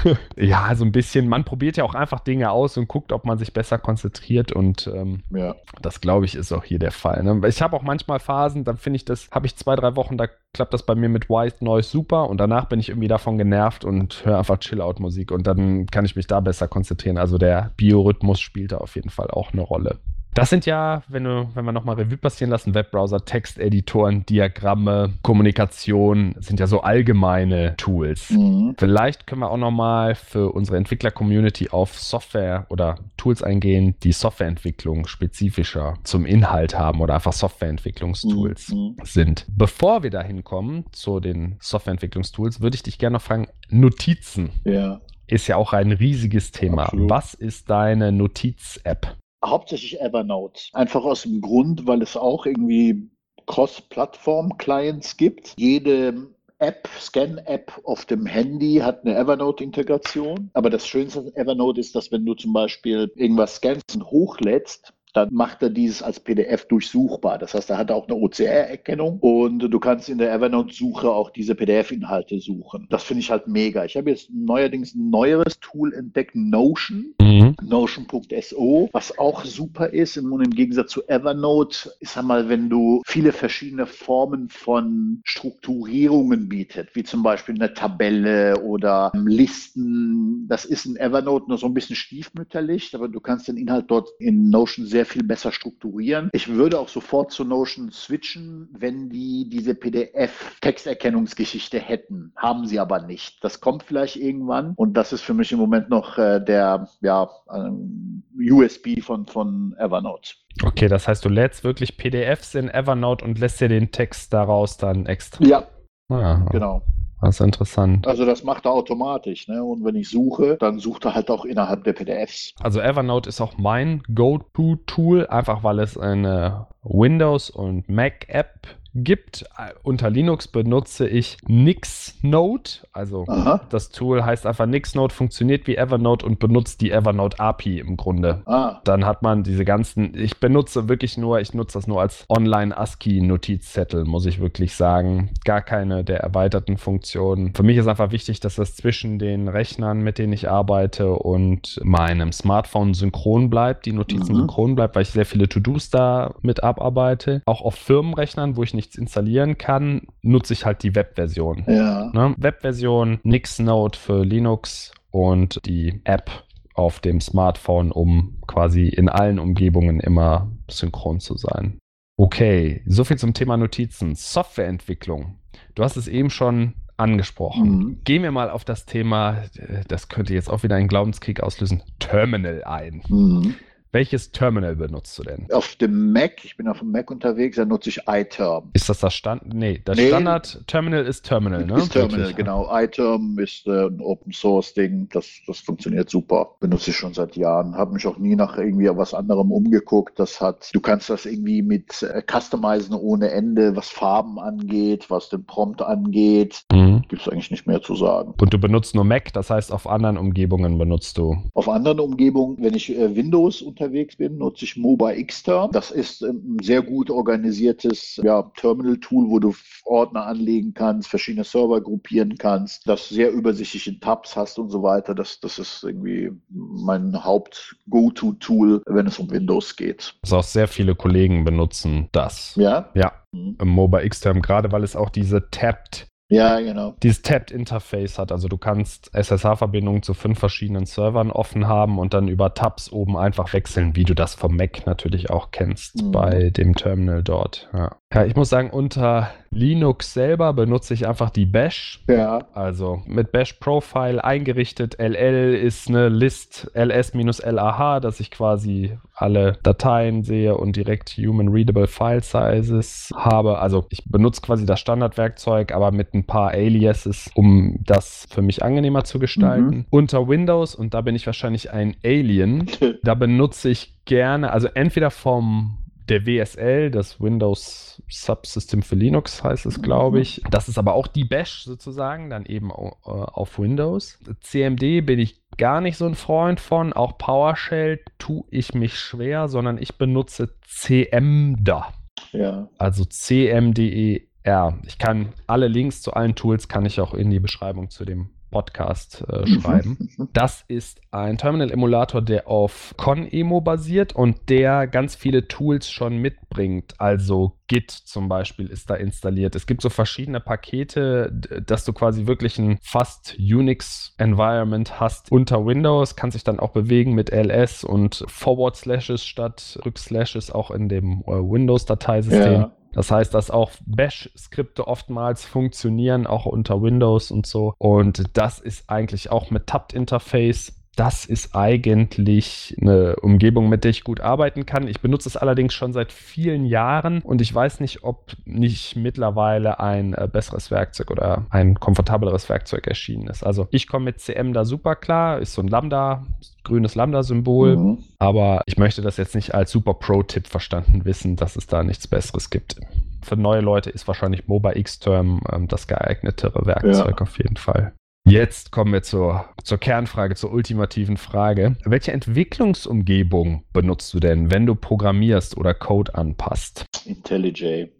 [LAUGHS] ja, so ein bisschen. Man probiert ja auch einfach Dinge aus und guckt, ob man sich besser konzentriert und ähm, ja. das glaube ich ist auch hier der Fall. Ne? Ich habe auch manchmal Phasen, dann finde ich das, habe ich zwei, drei Wochen, da klappt das bei mir mit White Noise super und danach bin ich irgendwie davon genervt und höre einfach Chill-Out-Musik und dann kann ich mich da besser konzentrieren. Also der Biorhythmus spielt da auf jeden Fall auch eine Rolle. Das sind ja, wenn, du, wenn wir nochmal Revue passieren lassen, Webbrowser, Texteditoren, Diagramme, Kommunikation, sind ja so allgemeine Tools. Mhm. Vielleicht können wir auch nochmal für unsere Entwickler-Community auf Software oder Tools eingehen, die Softwareentwicklung spezifischer zum Inhalt haben oder einfach Softwareentwicklungstools mhm. sind. Bevor wir dahin kommen zu den Softwareentwicklungstools, würde ich dich gerne noch fragen, Notizen. Ja ist ja auch ein riesiges Thema. Absolut. Was ist deine Notiz-App? Hauptsächlich Evernote. Einfach aus dem Grund, weil es auch irgendwie Cross-Plattform-Clients gibt. Jede App, Scan-App auf dem Handy hat eine Evernote-Integration. Aber das Schönste an Evernote ist, dass wenn du zum Beispiel irgendwas scannst und hochlädst, dann macht er dieses als PDF durchsuchbar. Das heißt, er hat auch eine OCR-Erkennung und du kannst in der Evernote-Suche auch diese PDF-Inhalte suchen. Das finde ich halt mega. Ich habe jetzt neuerdings ein neueres Tool entdeckt, Notion. Mhm. Notion.so, was auch super ist. Und im Gegensatz zu Evernote, ich sag mal, wenn du viele verschiedene Formen von Strukturierungen bietet, wie zum Beispiel eine Tabelle oder Listen, das ist in Evernote nur so ein bisschen stiefmütterlich, aber du kannst den Inhalt dort in Notion sehr viel besser strukturieren. Ich würde auch sofort zu Notion switchen, wenn die diese PDF-Texterkennungsgeschichte hätten. Haben sie aber nicht. Das kommt vielleicht irgendwann und das ist für mich im Moment noch äh, der ja, ähm, USB von, von Evernote. Okay, das heißt, du lädst wirklich PDFs in Evernote und lässt dir den Text daraus dann extra. Ja. Ah, genau. Das ist interessant. Also das macht er automatisch. Ne? Und wenn ich suche, dann sucht er halt auch innerhalb der PDFs. Also Evernote ist auch mein Go-To-Tool, einfach weil es eine Windows- und Mac-App gibt. Unter Linux benutze ich Nixnote. Also Aha. das Tool heißt einfach Nixnote, funktioniert wie Evernote und benutzt die Evernote API im Grunde. Ah. Dann hat man diese ganzen, ich benutze wirklich nur, ich nutze das nur als Online-ASCII-Notizzettel, muss ich wirklich sagen. Gar keine der erweiterten Funktionen. Für mich ist einfach wichtig, dass das zwischen den Rechnern, mit denen ich arbeite und meinem Smartphone synchron bleibt, die Notizen mhm. synchron bleibt, weil ich sehr viele To-Dos da mit abarbeite. Auch auf Firmenrechnern, wo ich nicht nichts installieren kann, nutze ich halt die Webversion. Ja. Ne? Webversion, Nixnote für Linux und die App auf dem Smartphone, um quasi in allen Umgebungen immer synchron zu sein. Okay, soviel zum Thema Notizen. Softwareentwicklung. Du hast es eben schon angesprochen. Mhm. Gehen wir mal auf das Thema, äh, das könnte jetzt auch wieder einen Glaubenskrieg auslösen, Terminal ein. Mhm. Welches Terminal benutzt du denn? Auf dem Mac, ich bin auf dem Mac unterwegs, da nutze ich iTerm. Ist das das Stand? Nee, das nee, Standard-Terminal ist Terminal, ne? Ist Terminal, Wirklich? genau. iTerm ist äh, ein Open-Source-Ding, das, das funktioniert super. Benutze ich schon seit Jahren. Habe mich auch nie nach irgendwie was anderem umgeguckt. Das hat, du kannst das irgendwie mit äh, Customizen ohne Ende, was Farben angeht, was den Prompt angeht. Mhm. Gibt es eigentlich nicht mehr zu sagen. Und du benutzt nur Mac, das heißt, auf anderen Umgebungen benutzt du? Auf anderen Umgebungen, wenn ich äh, Windows unter unterwegs bin, nutze ich Mobile Xterm. Das ist ein sehr gut organisiertes ja, Terminal-Tool, wo du Ordner anlegen kannst, verschiedene Server gruppieren kannst, das sehr übersichtlich in Tabs hast und so weiter. Das, das ist irgendwie mein Haupt-Go-To-Tool, wenn es um Windows geht. Also auch sehr viele Kollegen benutzen das. Ja? Ja. Mhm. Im Mobile Xterm, gerade weil es auch diese Tapped ja, genau. Dieses Tapped Interface hat. Also du kannst SSH-Verbindungen zu fünf verschiedenen Servern offen haben und dann über Tabs oben einfach wechseln, wie du das vom Mac natürlich auch kennst mhm. bei dem Terminal dort. Ja. Ja, ich muss sagen, unter Linux selber benutze ich einfach die Bash. Ja. Also mit Bash Profile eingerichtet. LL ist eine List ls-lah, dass ich quasi alle Dateien sehe und direkt Human Readable File Sizes habe. Also ich benutze quasi das Standardwerkzeug, aber mit ein paar Aliases, um das für mich angenehmer zu gestalten. Mhm. Unter Windows, und da bin ich wahrscheinlich ein Alien, [LAUGHS] da benutze ich gerne, also entweder vom der WSL, das Windows Subsystem für Linux heißt es, glaube ich. Das ist aber auch die Bash sozusagen, dann eben äh, auf Windows. CMD bin ich gar nicht so ein Freund von. Auch PowerShell tue ich mich schwer, sondern ich benutze CMDA. Ja. Also CMDER. Ich kann alle Links zu allen Tools kann ich auch in die Beschreibung zu dem Podcast äh, mhm. schreiben. Das ist ein Terminal-Emulator, der auf ConEmo basiert und der ganz viele Tools schon mitbringt. Also Git zum Beispiel ist da installiert. Es gibt so verschiedene Pakete, dass du quasi wirklich ein fast Unix-Environment hast unter Windows, kannst dich dann auch bewegen mit ls und Forward Slashes statt Rückslashes auch in dem äh, Windows-Dateisystem. Ja. Das heißt, dass auch Bash-Skripte oftmals funktionieren, auch unter Windows und so. Und das ist eigentlich auch mit Tabt-Interface das ist eigentlich eine Umgebung, mit der ich gut arbeiten kann. Ich benutze es allerdings schon seit vielen Jahren und ich weiß nicht, ob nicht mittlerweile ein äh, besseres Werkzeug oder ein komfortableres Werkzeug erschienen ist. Also ich komme mit CM da super klar, ist so ein Lambda, grünes Lambda-Symbol, mhm. aber ich möchte das jetzt nicht als super Pro-Tipp verstanden wissen, dass es da nichts Besseres gibt für neue Leute ist wahrscheinlich MOBA Xterm ähm, das geeignetere Werkzeug ja. auf jeden Fall. Jetzt kommen wir zur, zur Kernfrage, zur ultimativen Frage. Welche Entwicklungsumgebung benutzt du denn, wenn du programmierst oder Code anpasst? IntelliJ.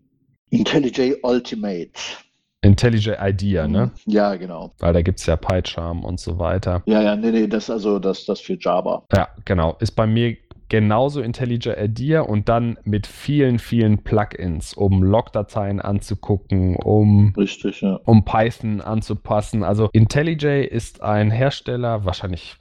IntelliJ Ultimate. IntelliJ IDEA, ne? Mhm. Ja, genau. Weil da gibt es ja PyCharm und so weiter. Ja, ja, nee, nee, das also das, das für Java. Ja, genau. Ist bei mir genauso IntelliJ IDEA und dann mit vielen, vielen Plugins, um Logdateien anzugucken, um, Richtig, ja. um Python anzupassen. Also IntelliJ ist ein Hersteller, wahrscheinlich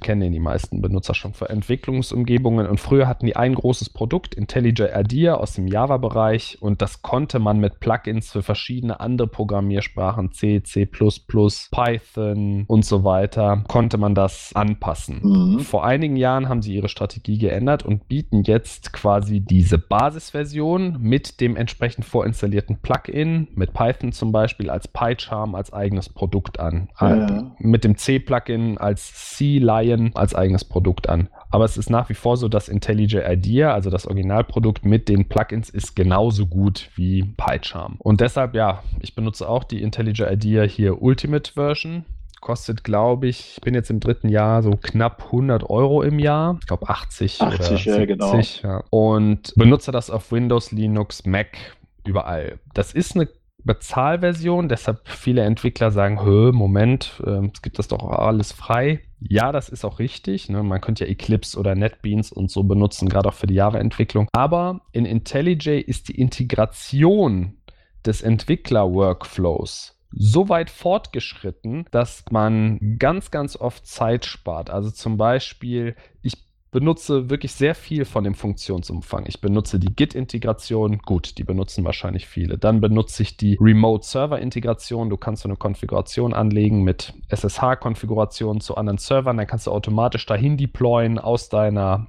kennen die meisten Benutzer schon für Entwicklungsumgebungen. Und früher hatten die ein großes Produkt, IntelliJ IDEA aus dem Java-Bereich. Und das konnte man mit Plugins für verschiedene andere Programmiersprachen, C, C++, Python und so weiter, konnte man das anpassen. Mhm. Vor einigen Jahren haben sie ihre Strategie geändert und bieten jetzt quasi diese Basisversion mit dem entsprechend vorinstallierten Plugin, mit Python zum Beispiel als PyCharm als eigenes Produkt an. Ja. Mit dem C-Plugin als C-Live Lion als eigenes Produkt an. Aber es ist nach wie vor so, dass IntelliJ IDEA, also das Originalprodukt mit den Plugins, ist genauso gut wie PyCharm. Und deshalb, ja, ich benutze auch die IntelliJ IDEA hier Ultimate Version kostet, glaube ich, ich bin jetzt im dritten Jahr so knapp 100 Euro im Jahr. Ich glaube 80, 80 oder 70. Ja, genau. Ja. Und benutze das auf Windows, Linux, Mac, überall. Das ist eine Bezahlversion, deshalb viele Entwickler sagen, Moment, äh, es gibt das doch alles frei. Ja, das ist auch richtig. Ne? Man könnte ja Eclipse oder NetBeans und so benutzen, gerade auch für die Java-Entwicklung. Aber in IntelliJ ist die Integration des Entwickler-Workflows so weit fortgeschritten, dass man ganz, ganz oft Zeit spart. Also zum Beispiel, ich benutze wirklich sehr viel von dem Funktionsumfang. Ich benutze die Git-Integration, gut, die benutzen wahrscheinlich viele. Dann benutze ich die Remote-Server-Integration. Du kannst so eine Konfiguration anlegen mit SSH-Konfiguration zu anderen Servern, dann kannst du automatisch dahin deployen aus deiner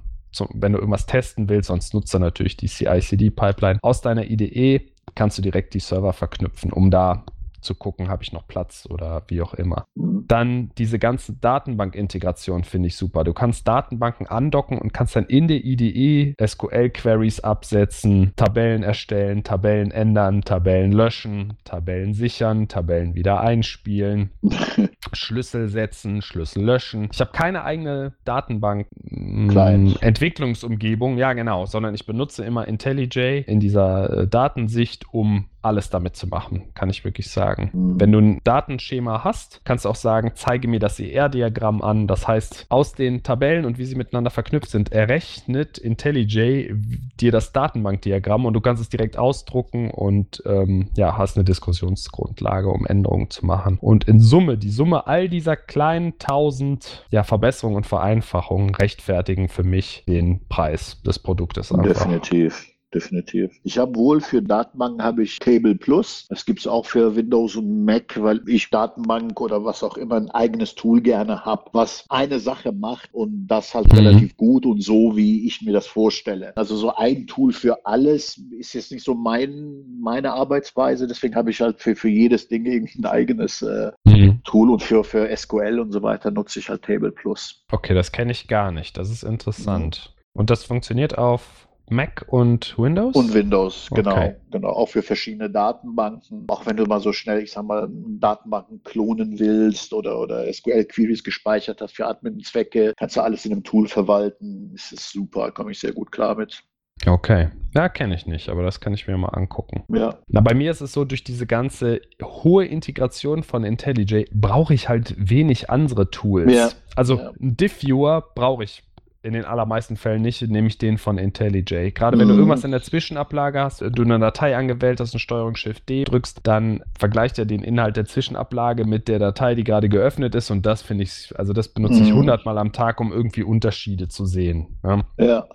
wenn du irgendwas testen willst, sonst nutzt du natürlich die CI-CD-Pipeline. Aus deiner IDE kannst du direkt die Server verknüpfen, um da zu gucken, habe ich noch Platz oder wie auch immer. Mhm. Dann diese ganze Datenbank-Integration finde ich super. Du kannst Datenbanken andocken und kannst dann in der IDE SQL-Queries absetzen, Tabellen erstellen, Tabellen ändern, Tabellen löschen, Tabellen sichern, Tabellen wieder einspielen, [LAUGHS] Schlüssel setzen, Schlüssel löschen. Ich habe keine eigene Datenbank-Entwicklungsumgebung, mm, ja genau, sondern ich benutze immer IntelliJ in dieser äh, Datensicht, um alles damit zu machen, kann ich wirklich sagen. Mhm. Wenn du ein Datenschema hast, kannst du auch sagen, zeige mir das ER-Diagramm an. Das heißt, aus den Tabellen und wie sie miteinander verknüpft sind, errechnet IntelliJ dir das Datenbankdiagramm und du kannst es direkt ausdrucken und ähm, ja, hast eine Diskussionsgrundlage, um Änderungen zu machen. Und in Summe, die Summe all dieser kleinen tausend ja, Verbesserungen und Vereinfachungen rechtfertigen für mich den Preis des Produktes einfach. Definitiv definitiv. Ich habe wohl für Datenbanken habe ich Table Plus. Das gibt es auch für Windows und Mac, weil ich Datenbank oder was auch immer ein eigenes Tool gerne habe, was eine Sache macht und das halt mhm. relativ gut und so, wie ich mir das vorstelle. Also so ein Tool für alles ist jetzt nicht so mein, meine Arbeitsweise. Deswegen habe ich halt für, für jedes Ding irgendwie ein eigenes äh, mhm. Tool und für, für SQL und so weiter nutze ich halt Table Plus. Okay, das kenne ich gar nicht. Das ist interessant. Mhm. Und das funktioniert auf Mac und Windows? Und Windows, genau. Okay. Genau, auch für verschiedene Datenbanken. Auch wenn du mal so schnell, ich sag mal, Datenbanken klonen willst oder, oder SQL-Queries gespeichert hast für Admin-Zwecke, kannst du alles in einem Tool verwalten. Das ist super, komme ich sehr gut klar mit. Okay. Ja, kenne ich nicht, aber das kann ich mir mal angucken. Ja. Na, bei mir ist es so, durch diese ganze hohe Integration von IntelliJ brauche ich halt wenig andere Tools. Ja. Also ja. einen Diff-Viewer brauche ich in den allermeisten Fällen nicht, nämlich den von IntelliJ. Gerade wenn mhm. du irgendwas in der Zwischenablage hast, du eine Datei angewählt hast und Steuerung Shift D drückst, dann vergleicht er den Inhalt der Zwischenablage mit der Datei, die gerade geöffnet ist und das finde ich, also das benutze mhm. ich hundertmal am Tag, um irgendwie Unterschiede zu sehen. Ja. ja.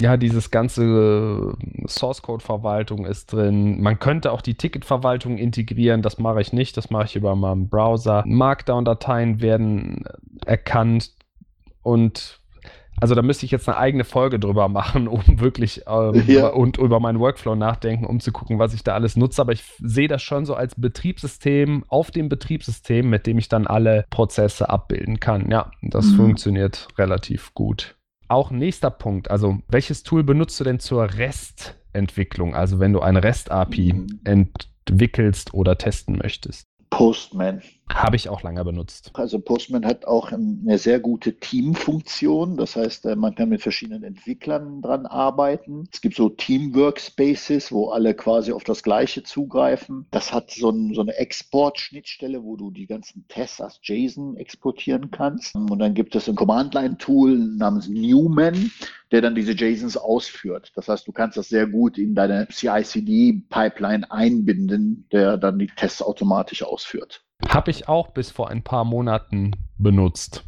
Ja, dieses ganze Source Code Verwaltung ist drin. Man könnte auch die Ticketverwaltung integrieren. Das mache ich nicht. Das mache ich über meinen Browser. Markdown-Dateien werden erkannt und also da müsste ich jetzt eine eigene Folge drüber machen, [LAUGHS] um wirklich ähm, ja. und über meinen Workflow nachdenken, um zu gucken, was ich da alles nutze. Aber ich sehe das schon so als Betriebssystem auf dem Betriebssystem, mit dem ich dann alle Prozesse abbilden kann. Ja, das mhm. funktioniert relativ gut. Auch nächster Punkt, also welches Tool benutzt du denn zur Restentwicklung? Also wenn du eine REST-API mhm. entwickelst oder testen möchtest? Postman. Habe ich auch lange benutzt. Also Postman hat auch eine sehr gute Teamfunktion. Das heißt, äh, man kann mit verschiedenen Entwicklern dran arbeiten. Es gibt so Team-Workspaces, wo alle quasi auf das Gleiche zugreifen. Das hat so, ein, so eine Export-Schnittstelle, wo du die ganzen Tests als JSON exportieren kannst. Und dann gibt es ein Command-Line-Tool namens Newman, der dann diese JSONs ausführt. Das heißt, du kannst das sehr gut in deine CI-CD-Pipeline einbinden, der dann die Tests automatisch ausführt. Habe ich auch bis vor ein paar Monaten benutzt.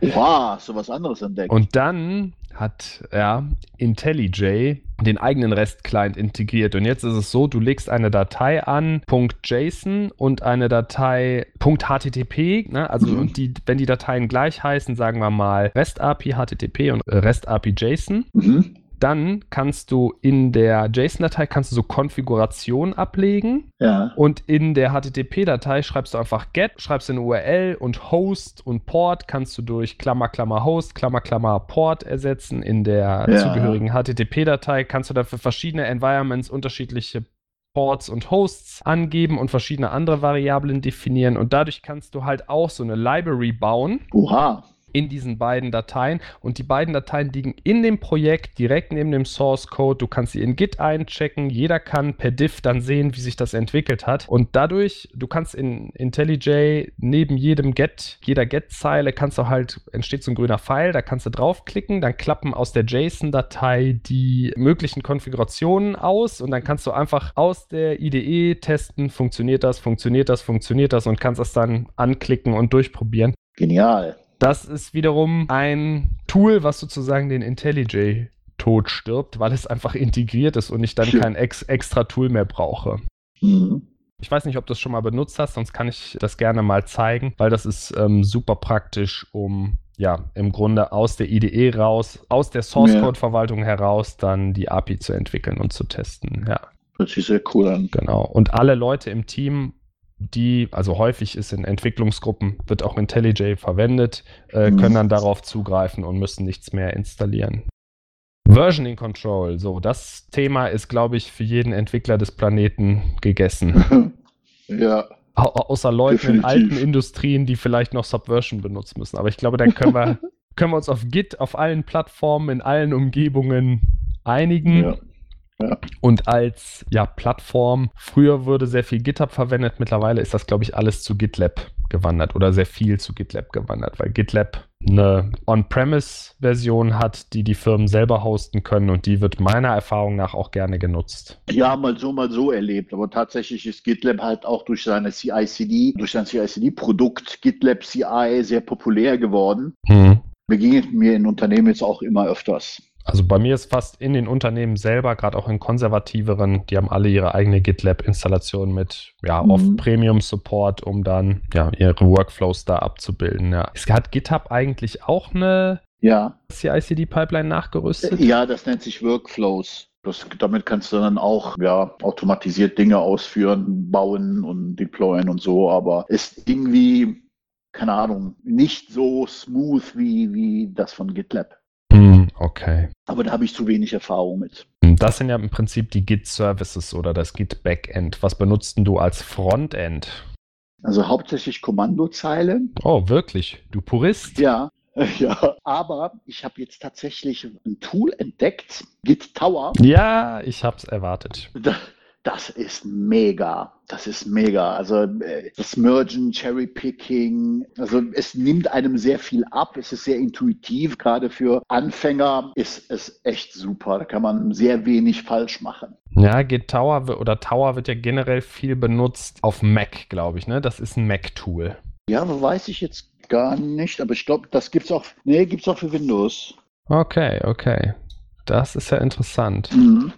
Wow, so was anderes entdeckt. Und dann hat ja, IntelliJ den eigenen REST-Client integriert. Und jetzt ist es so, du legst eine Datei an, .json und eine Datei .http. Ne? Also mhm. und die, wenn die Dateien gleich heißen, sagen wir mal REST API HTTP und REST API JSON. Mhm dann kannst du in der JSON-Datei kannst du so Konfiguration ablegen. Ja. Und in der HTTP-Datei schreibst du einfach get, schreibst eine URL und Host und Port kannst du durch Klammer, Klammer Host, Klammer, Klammer Port ersetzen. In der ja. zugehörigen HTTP-Datei kannst du dafür verschiedene Environments unterschiedliche Ports und Hosts angeben und verschiedene andere Variablen definieren. Und dadurch kannst du halt auch so eine Library bauen. Oha in diesen beiden Dateien und die beiden Dateien liegen in dem Projekt direkt neben dem Source Code. Du kannst sie in Git einchecken. Jeder kann per Diff dann sehen, wie sich das entwickelt hat. Und dadurch, du kannst in IntelliJ neben jedem Get, jeder Get-Zeile kannst du halt, entsteht so ein grüner Pfeil, da kannst du draufklicken, dann klappen aus der JSON-Datei die möglichen Konfigurationen aus und dann kannst du einfach aus der IDE testen, funktioniert das, funktioniert das, funktioniert das und kannst das dann anklicken und durchprobieren. Genial. Das ist wiederum ein Tool, was sozusagen den IntelliJ tot stirbt, weil es einfach integriert ist und ich dann kein ex extra Tool mehr brauche. Mhm. Ich weiß nicht, ob du das schon mal benutzt hast, sonst kann ich das gerne mal zeigen, weil das ist ähm, super praktisch, um ja im Grunde aus der IDE raus, aus der Source Code Verwaltung ja. heraus dann die API zu entwickeln und zu testen. Ja. Hört sich sehr cool an. Genau. Und alle Leute im Team die, also häufig ist in Entwicklungsgruppen, wird auch IntelliJ verwendet, äh, mhm. können dann darauf zugreifen und müssen nichts mehr installieren. Versioning Control, so, das Thema ist, glaube ich, für jeden Entwickler des Planeten gegessen. [LAUGHS] ja. Au außer Leuten definitiv. in alten Industrien, die vielleicht noch Subversion benutzen müssen. Aber ich glaube, dann können wir, [LAUGHS] können wir uns auf Git auf allen Plattformen, in allen Umgebungen einigen. Ja. Und als ja, Plattform, früher wurde sehr viel GitHub verwendet, mittlerweile ist das, glaube ich, alles zu GitLab gewandert oder sehr viel zu GitLab gewandert, weil GitLab eine On-Premise-Version hat, die die Firmen selber hosten können und die wird meiner Erfahrung nach auch gerne genutzt. Ja, mal so, mal so erlebt, aber tatsächlich ist GitLab halt auch durch seine CI/CD, durch sein CI/CD-Produkt GitLab CI sehr populär geworden. Hm. Begegnet mir in Unternehmen jetzt auch immer öfters. Also bei mir ist fast in den Unternehmen selber, gerade auch in konservativeren, die haben alle ihre eigene GitLab-Installation mit ja, mhm. oft Premium-Support, um dann ja, ihre Workflows da abzubilden. Ja. Hat GitHub eigentlich auch eine ja. CI-CD-Pipeline nachgerüstet? Ja, das nennt sich Workflows. Das, damit kannst du dann auch ja, automatisiert Dinge ausführen, bauen und deployen und so, aber ist irgendwie, keine Ahnung, nicht so smooth wie, wie das von GitLab. Hm, okay. Aber da habe ich zu wenig Erfahrung mit. Das sind ja im Prinzip die Git-Services oder das Git-Backend. Was benutzt du als Frontend? Also hauptsächlich Kommandozeile. Oh, wirklich? Du Purist? Ja. [LAUGHS] Ja, aber ich habe jetzt tatsächlich ein Tool entdeckt, Git Tower. Ja, ich habe es erwartet. Da, das ist mega. Das ist mega. Also äh, das Mergen, Cherry Picking, also es nimmt einem sehr viel ab. Es ist sehr intuitiv. Gerade für Anfänger ist es echt super. Da kann man sehr wenig falsch machen. Ja, Git Tower oder Tower wird ja generell viel benutzt auf Mac, glaube ich. Ne? Das ist ein Mac-Tool. Ja, weiß ich jetzt gar nicht, aber ich glaube, das gibt es auch. Nee, gibt es auch für Windows. Okay, okay. Das ist ja interessant. Mhm.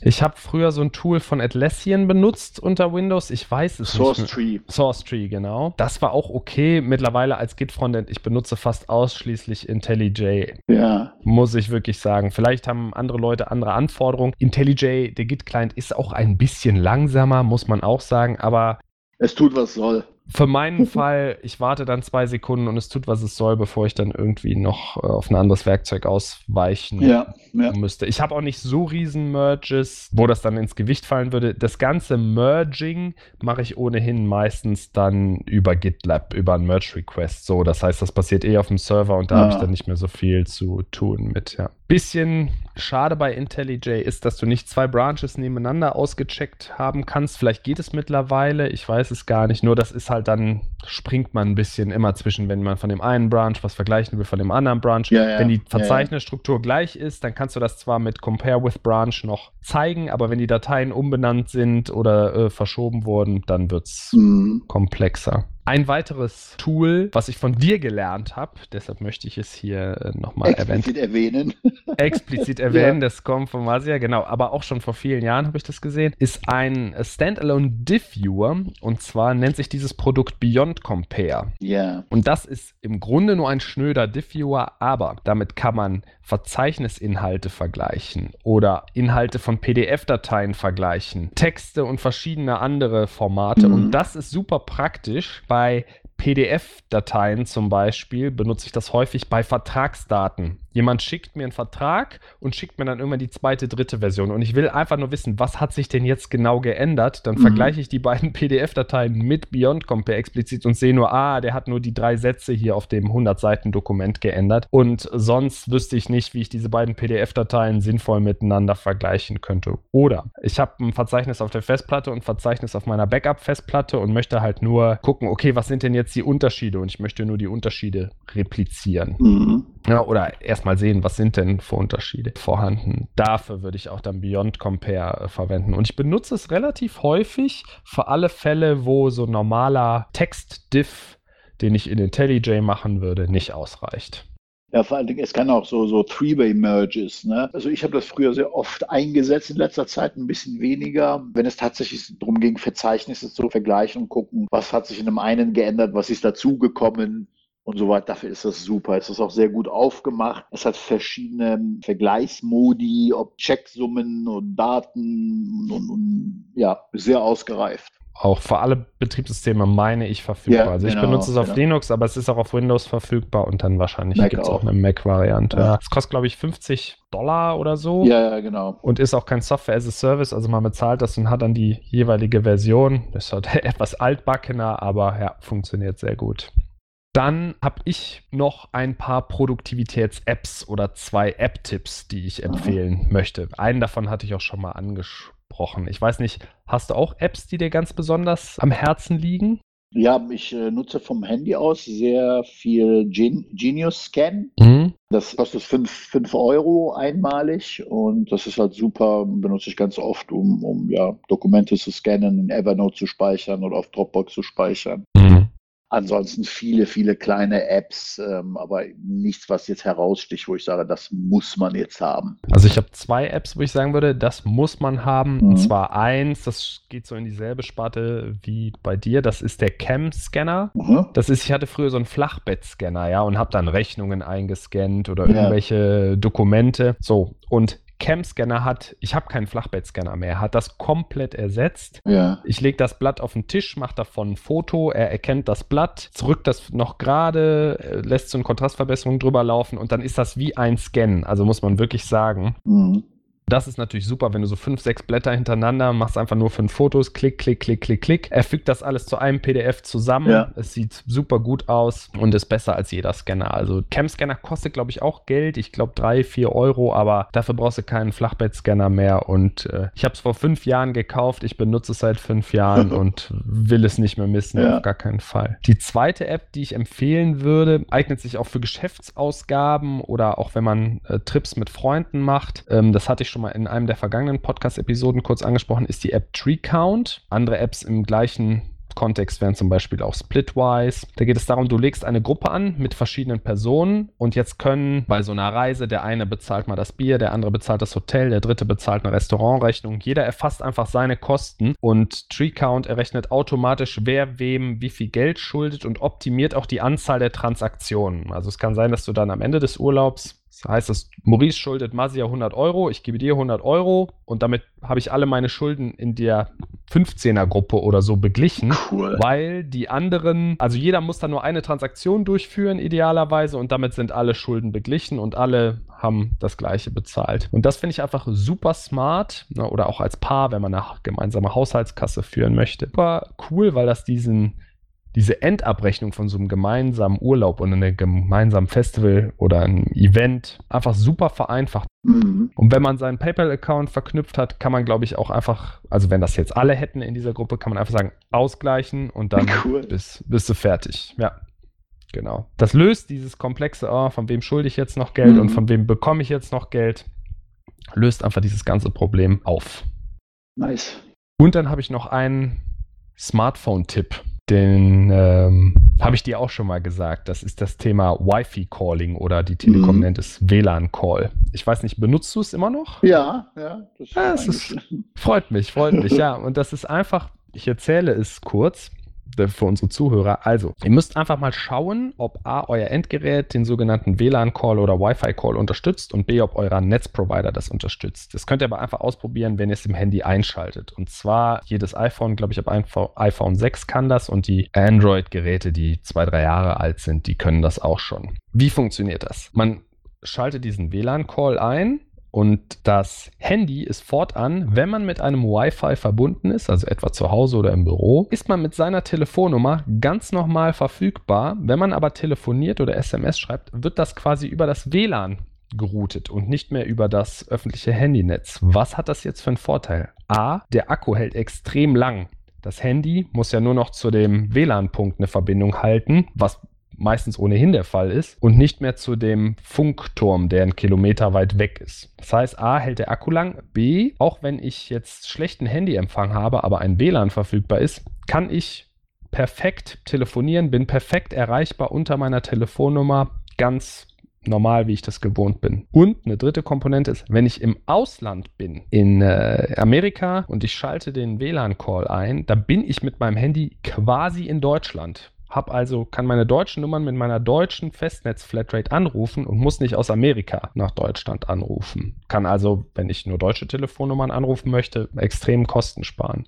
Ich habe früher so ein Tool von Atlassian benutzt unter Windows. Ich weiß es Source nicht. Source Tree. Source Tree, genau. Das war auch okay. Mittlerweile als Git-Frontend, ich benutze fast ausschließlich IntelliJ. Ja. Muss ich wirklich sagen. Vielleicht haben andere Leute andere Anforderungen. IntelliJ, der Git-Client, ist auch ein bisschen langsamer, muss man auch sagen, aber. Es tut, was soll für meinen [LAUGHS] Fall, ich warte dann zwei Sekunden und es tut, was es soll, bevor ich dann irgendwie noch äh, auf ein anderes Werkzeug ausweichen ja, ja. müsste. Ich habe auch nicht so riesen Merges, wo das dann ins Gewicht fallen würde. Das ganze Merging mache ich ohnehin meistens dann über GitLab, über ein Merge Request. So, das heißt, das passiert eh auf dem Server und da ah. habe ich dann nicht mehr so viel zu tun mit, ja. Bisschen schade bei IntelliJ ist, dass du nicht zwei Branches nebeneinander ausgecheckt haben kannst. Vielleicht geht es mittlerweile, ich weiß es gar nicht. Nur das ist halt dann, springt man ein bisschen immer zwischen, wenn man von dem einen Branch was vergleichen will, von dem anderen Branch. Ja, ja, wenn die Verzeichnisstruktur ja, gleich ist, dann kannst du das zwar mit Compare with Branch noch zeigen, aber wenn die Dateien umbenannt sind oder äh, verschoben wurden, dann wird es mhm. komplexer. Ein weiteres Tool, was ich von dir gelernt habe, deshalb möchte ich es hier äh, nochmal Explizit erwähnen. [LAUGHS] Explizit erwähnen, ja. das kommt von Masia, genau, aber auch schon vor vielen Jahren habe ich das gesehen, ist ein Standalone Diff Viewer und zwar nennt sich dieses Produkt Beyond Compare. Ja. Und das ist im Grunde nur ein schnöder Diff Viewer, aber damit kann man Verzeichnisinhalte vergleichen oder Inhalte von PDF-Dateien vergleichen, Texte und verschiedene andere Formate. Mhm. Und das ist super praktisch bei PDF-Dateien zum Beispiel benutze ich das häufig bei Vertragsdaten. Jemand schickt mir einen Vertrag und schickt mir dann irgendwann die zweite, dritte Version. Und ich will einfach nur wissen, was hat sich denn jetzt genau geändert? Dann mhm. vergleiche ich die beiden [LAUGHS] PDF-Dateien mit Beyond Compare explizit und sehe nur, ah, der hat nur die drei Sätze hier auf dem 100-Seiten-Dokument geändert. Und sonst wüsste ich nicht, wie ich diese beiden PDF-Dateien sinnvoll miteinander vergleichen könnte. Oder ich habe ein Verzeichnis auf der Festplatte und ein Verzeichnis auf meiner Backup-Festplatte und möchte halt nur gucken, okay, was sind denn jetzt die Unterschiede? Und ich möchte nur die Unterschiede replizieren. Mhm. Ja, oder erstmal sehen, was sind denn für Unterschiede vorhanden. Dafür würde ich auch dann Beyond Compare äh, verwenden. Und ich benutze es relativ häufig für alle Fälle, wo so normaler Text-Diff, den ich in IntelliJ machen würde, nicht ausreicht. Ja, vor allen Dingen, es kann auch so, so Three-Way-Merges. Ne? Also ich habe das früher sehr oft eingesetzt, in letzter Zeit ein bisschen weniger. Wenn es tatsächlich darum ging, Verzeichnisse zu vergleichen und gucken, was hat sich in dem einen geändert, was ist dazugekommen, und so weiter. Dafür ist das super. Es ist auch sehr gut aufgemacht. Es hat verschiedene Vergleichsmodi, ob Checksummen und Daten und, und ja, sehr ausgereift. Auch für alle Betriebssysteme meine ich verfügbar. Ja, also ich genau, benutze es auf genau. Linux, aber es ist auch auf Windows verfügbar und dann wahrscheinlich gibt es auch eine Mac-Variante. Ja. Es kostet, glaube ich, 50 Dollar oder so. Ja, ja, genau. Und ist auch kein Software as a Service, also man bezahlt das und hat dann die jeweilige Version. Das ist halt [LAUGHS] etwas altbackener, aber ja, funktioniert sehr gut. Dann habe ich noch ein paar Produktivitäts-Apps oder zwei App-Tipps, die ich empfehlen mhm. möchte. Einen davon hatte ich auch schon mal angesprochen. Ich weiß nicht, hast du auch Apps, die dir ganz besonders am Herzen liegen? Ja, ich äh, nutze vom Handy aus sehr viel Gen Genius Scan. Mhm. Das kostet 5 Euro einmalig und das ist halt super, benutze ich ganz oft, um, um ja, Dokumente zu scannen, in Evernote zu speichern oder auf Dropbox zu speichern. Mhm. Ansonsten viele, viele kleine Apps, ähm, aber nichts, was jetzt heraussticht, wo ich sage, das muss man jetzt haben. Also ich habe zwei Apps, wo ich sagen würde, das muss man haben. Mhm. Und zwar eins, das geht so in dieselbe Sparte wie bei dir, das ist der Cam-Scanner. Mhm. Das ist, ich hatte früher so einen Flachbettscanner, ja, und habe dann Rechnungen eingescannt oder irgendwelche ja. Dokumente. So, und Cam-Scanner hat, ich habe keinen Flachbettscanner mehr, hat das komplett ersetzt. Ja. Ich lege das Blatt auf den Tisch, mache davon ein Foto, er erkennt das Blatt, zurückt das noch gerade, äh, lässt so eine Kontrastverbesserung drüber laufen und dann ist das wie ein Scan. Also muss man wirklich sagen. Mhm. Das ist natürlich super, wenn du so fünf, sechs Blätter hintereinander machst, einfach nur fünf Fotos, klick, klick, klick, klick, klick. Er fügt das alles zu einem PDF zusammen. Ja. Es sieht super gut aus und ist besser als jeder Scanner. Also Cam-Scanner kostet, glaube ich, auch Geld. Ich glaube drei, vier Euro, aber dafür brauchst du keinen Flachbettscanner mehr. Und äh, ich habe es vor fünf Jahren gekauft. Ich benutze es seit fünf Jahren [LAUGHS] und will es nicht mehr missen. Ja. Auf gar keinen Fall. Die zweite App, die ich empfehlen würde, eignet sich auch für Geschäftsausgaben oder auch wenn man äh, Trips mit Freunden macht. Ähm, das hatte ich schon schon mal in einem der vergangenen Podcast-Episoden kurz angesprochen, ist die App TreeCount. Andere Apps im gleichen Kontext wären zum Beispiel auch Splitwise. Da geht es darum, du legst eine Gruppe an mit verschiedenen Personen und jetzt können bei so einer Reise der eine bezahlt mal das Bier, der andere bezahlt das Hotel, der dritte bezahlt eine Restaurantrechnung. Jeder erfasst einfach seine Kosten und TreeCount errechnet automatisch, wer wem wie viel Geld schuldet und optimiert auch die Anzahl der Transaktionen. Also es kann sein, dass du dann am Ende des Urlaubs das heißt, dass Maurice schuldet Masia 100 Euro, ich gebe dir 100 Euro und damit habe ich alle meine Schulden in der 15er-Gruppe oder so beglichen, cool. weil die anderen, also jeder muss dann nur eine Transaktion durchführen, idealerweise, und damit sind alle Schulden beglichen und alle haben das gleiche bezahlt. Und das finde ich einfach super smart ne, oder auch als Paar, wenn man eine gemeinsame Haushaltskasse führen möchte. Super cool, weil das diesen diese Endabrechnung von so einem gemeinsamen Urlaub und einem gemeinsamen Festival oder einem Event einfach super vereinfacht. Mhm. Und wenn man seinen PayPal-Account verknüpft hat, kann man, glaube ich, auch einfach, also wenn das jetzt alle hätten in dieser Gruppe, kann man einfach sagen, ausgleichen und dann [LAUGHS] cool. bist, bist du fertig. Ja. Genau. Das löst dieses komplexe, oh, von wem schulde ich jetzt noch Geld mhm. und von wem bekomme ich jetzt noch Geld, löst einfach dieses ganze Problem auf. Nice. Und dann habe ich noch einen Smartphone-Tipp den ähm, habe ich dir auch schon mal gesagt. Das ist das Thema Wi-Fi-Calling oder die Telekom mhm. nennt es WLAN-Call. Ich weiß nicht, benutzt du es immer noch? Ja, ja. Das, ja, ist, freut mich, freut mich, ja. [LAUGHS] Und das ist einfach, ich erzähle es kurz für unsere Zuhörer. Also, ihr müsst einfach mal schauen, ob A, euer Endgerät den sogenannten WLAN-Call oder Wi-Fi-Call unterstützt und B, ob euer Netzprovider das unterstützt. Das könnt ihr aber einfach ausprobieren, wenn ihr es im Handy einschaltet. Und zwar jedes iPhone, glaube ich, ab iPhone 6 kann das und die Android-Geräte, die zwei, drei Jahre alt sind, die können das auch schon. Wie funktioniert das? Man schaltet diesen WLAN-Call ein und das Handy ist fortan, wenn man mit einem Wi-Fi verbunden ist, also etwa zu Hause oder im Büro, ist man mit seiner Telefonnummer ganz normal verfügbar. Wenn man aber telefoniert oder SMS schreibt, wird das quasi über das WLAN geroutet und nicht mehr über das öffentliche Handynetz. Was hat das jetzt für einen Vorteil? A, der Akku hält extrem lang. Das Handy muss ja nur noch zu dem WLAN-Punkt eine Verbindung halten, was meistens ohnehin der Fall ist, und nicht mehr zu dem Funkturm, der einen Kilometer weit weg ist. Das heißt, A, hält der Akku lang, B, auch wenn ich jetzt schlechten Handyempfang habe, aber ein WLAN verfügbar ist, kann ich perfekt telefonieren, bin perfekt erreichbar unter meiner Telefonnummer, ganz normal, wie ich das gewohnt bin. Und eine dritte Komponente ist, wenn ich im Ausland bin, in äh, Amerika und ich schalte den WLAN-Call ein, da bin ich mit meinem Handy quasi in Deutschland. Hab also, kann meine deutschen Nummern mit meiner deutschen Festnetz-Flatrate anrufen und muss nicht aus Amerika nach Deutschland anrufen. Kann also, wenn ich nur deutsche Telefonnummern anrufen möchte, extrem Kosten sparen.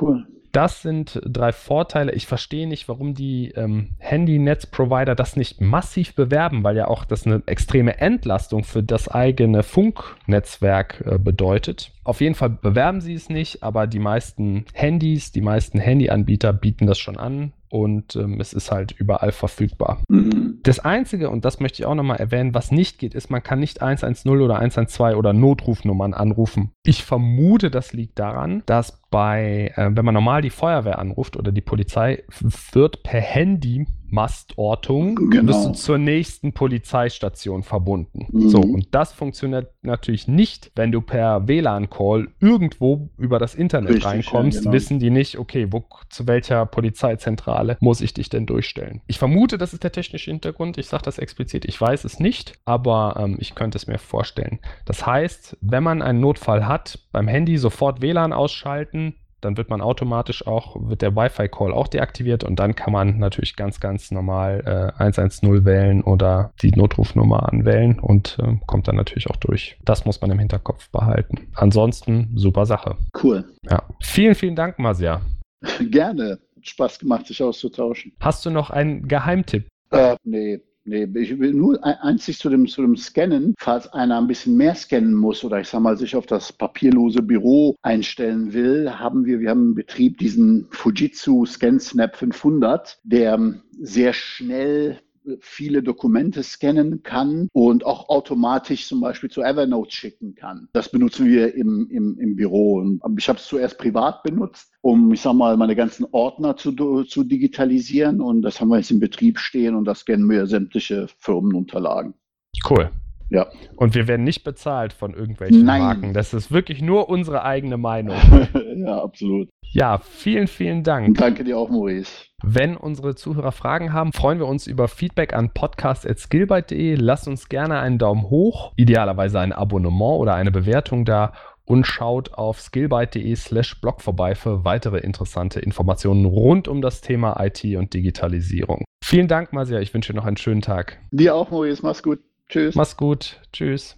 Cool. Das sind drei Vorteile. Ich verstehe nicht, warum die ähm, Handy-Netz-Provider das nicht massiv bewerben, weil ja auch das eine extreme Entlastung für das eigene Funknetzwerk äh, bedeutet. Auf jeden Fall bewerben sie es nicht, aber die meisten Handys, die meisten Handyanbieter bieten das schon an und ähm, es ist halt überall verfügbar. Mhm. Das Einzige, und das möchte ich auch nochmal erwähnen, was nicht geht, ist, man kann nicht 110 oder 112 oder Notrufnummern anrufen. Ich vermute, das liegt daran, dass bei, äh, wenn man normal die Feuerwehr anruft oder die Polizei, wird per Handy Mastortung Genau. du zur nächsten Polizeistation verbunden. Mhm. So, und das funktioniert natürlich nicht, wenn du per WLAN-Call irgendwo über das Internet Richtig, reinkommst, ja, genau. wissen die nicht, okay, wo, zu welcher Polizeizentrale muss ich dich denn durchstellen? Ich vermute, das ist der technische Hintergrund. Ich sage das explizit, ich weiß es nicht, aber ähm, ich könnte es mir vorstellen. Das heißt, wenn man einen Notfall hat, beim Handy sofort WLAN ausschalten, dann wird man automatisch auch, wird der Wi-Fi-Call auch deaktiviert und dann kann man natürlich ganz, ganz normal äh, 110 wählen oder die Notrufnummer anwählen und äh, kommt dann natürlich auch durch. Das muss man im Hinterkopf behalten. Ansonsten super Sache. Cool. Ja. Vielen, vielen Dank, Masia. [LAUGHS] Gerne. Spaß gemacht, sich auszutauschen. Hast du noch einen Geheimtipp? Äh, nee. Nee, ich will nur ein- einzig zu dem, zu dem Scannen, falls einer ein bisschen mehr scannen muss oder ich sag mal sich auf das papierlose Büro einstellen will, haben wir, wir haben im Betrieb diesen Fujitsu ScanSnap 500, der sehr schnell viele Dokumente scannen kann und auch automatisch zum Beispiel zu Evernote schicken kann. Das benutzen wir im, im, im Büro. Und ich habe es zuerst privat benutzt, um, ich sag mal, meine ganzen Ordner zu, zu digitalisieren. Und das haben wir jetzt im Betrieb stehen und das scannen wir sämtliche Firmenunterlagen. Cool. Ja. Und wir werden nicht bezahlt von irgendwelchen Nein. Marken. Das ist wirklich nur unsere eigene Meinung. [LAUGHS] ja, absolut. Ja, vielen, vielen Dank. Und danke dir auch, Maurice. Wenn unsere Zuhörer Fragen haben, freuen wir uns über Feedback an podcast.skillbyte.de. Lasst uns gerne einen Daumen hoch, idealerweise ein Abonnement oder eine Bewertung da und schaut auf skillbyte.de slash blog vorbei für weitere interessante Informationen rund um das Thema IT und Digitalisierung. Vielen Dank, Masia. Ich wünsche dir noch einen schönen Tag. Dir auch, Maurice. Mach's gut. Tschüss. Mach's gut. Tschüss.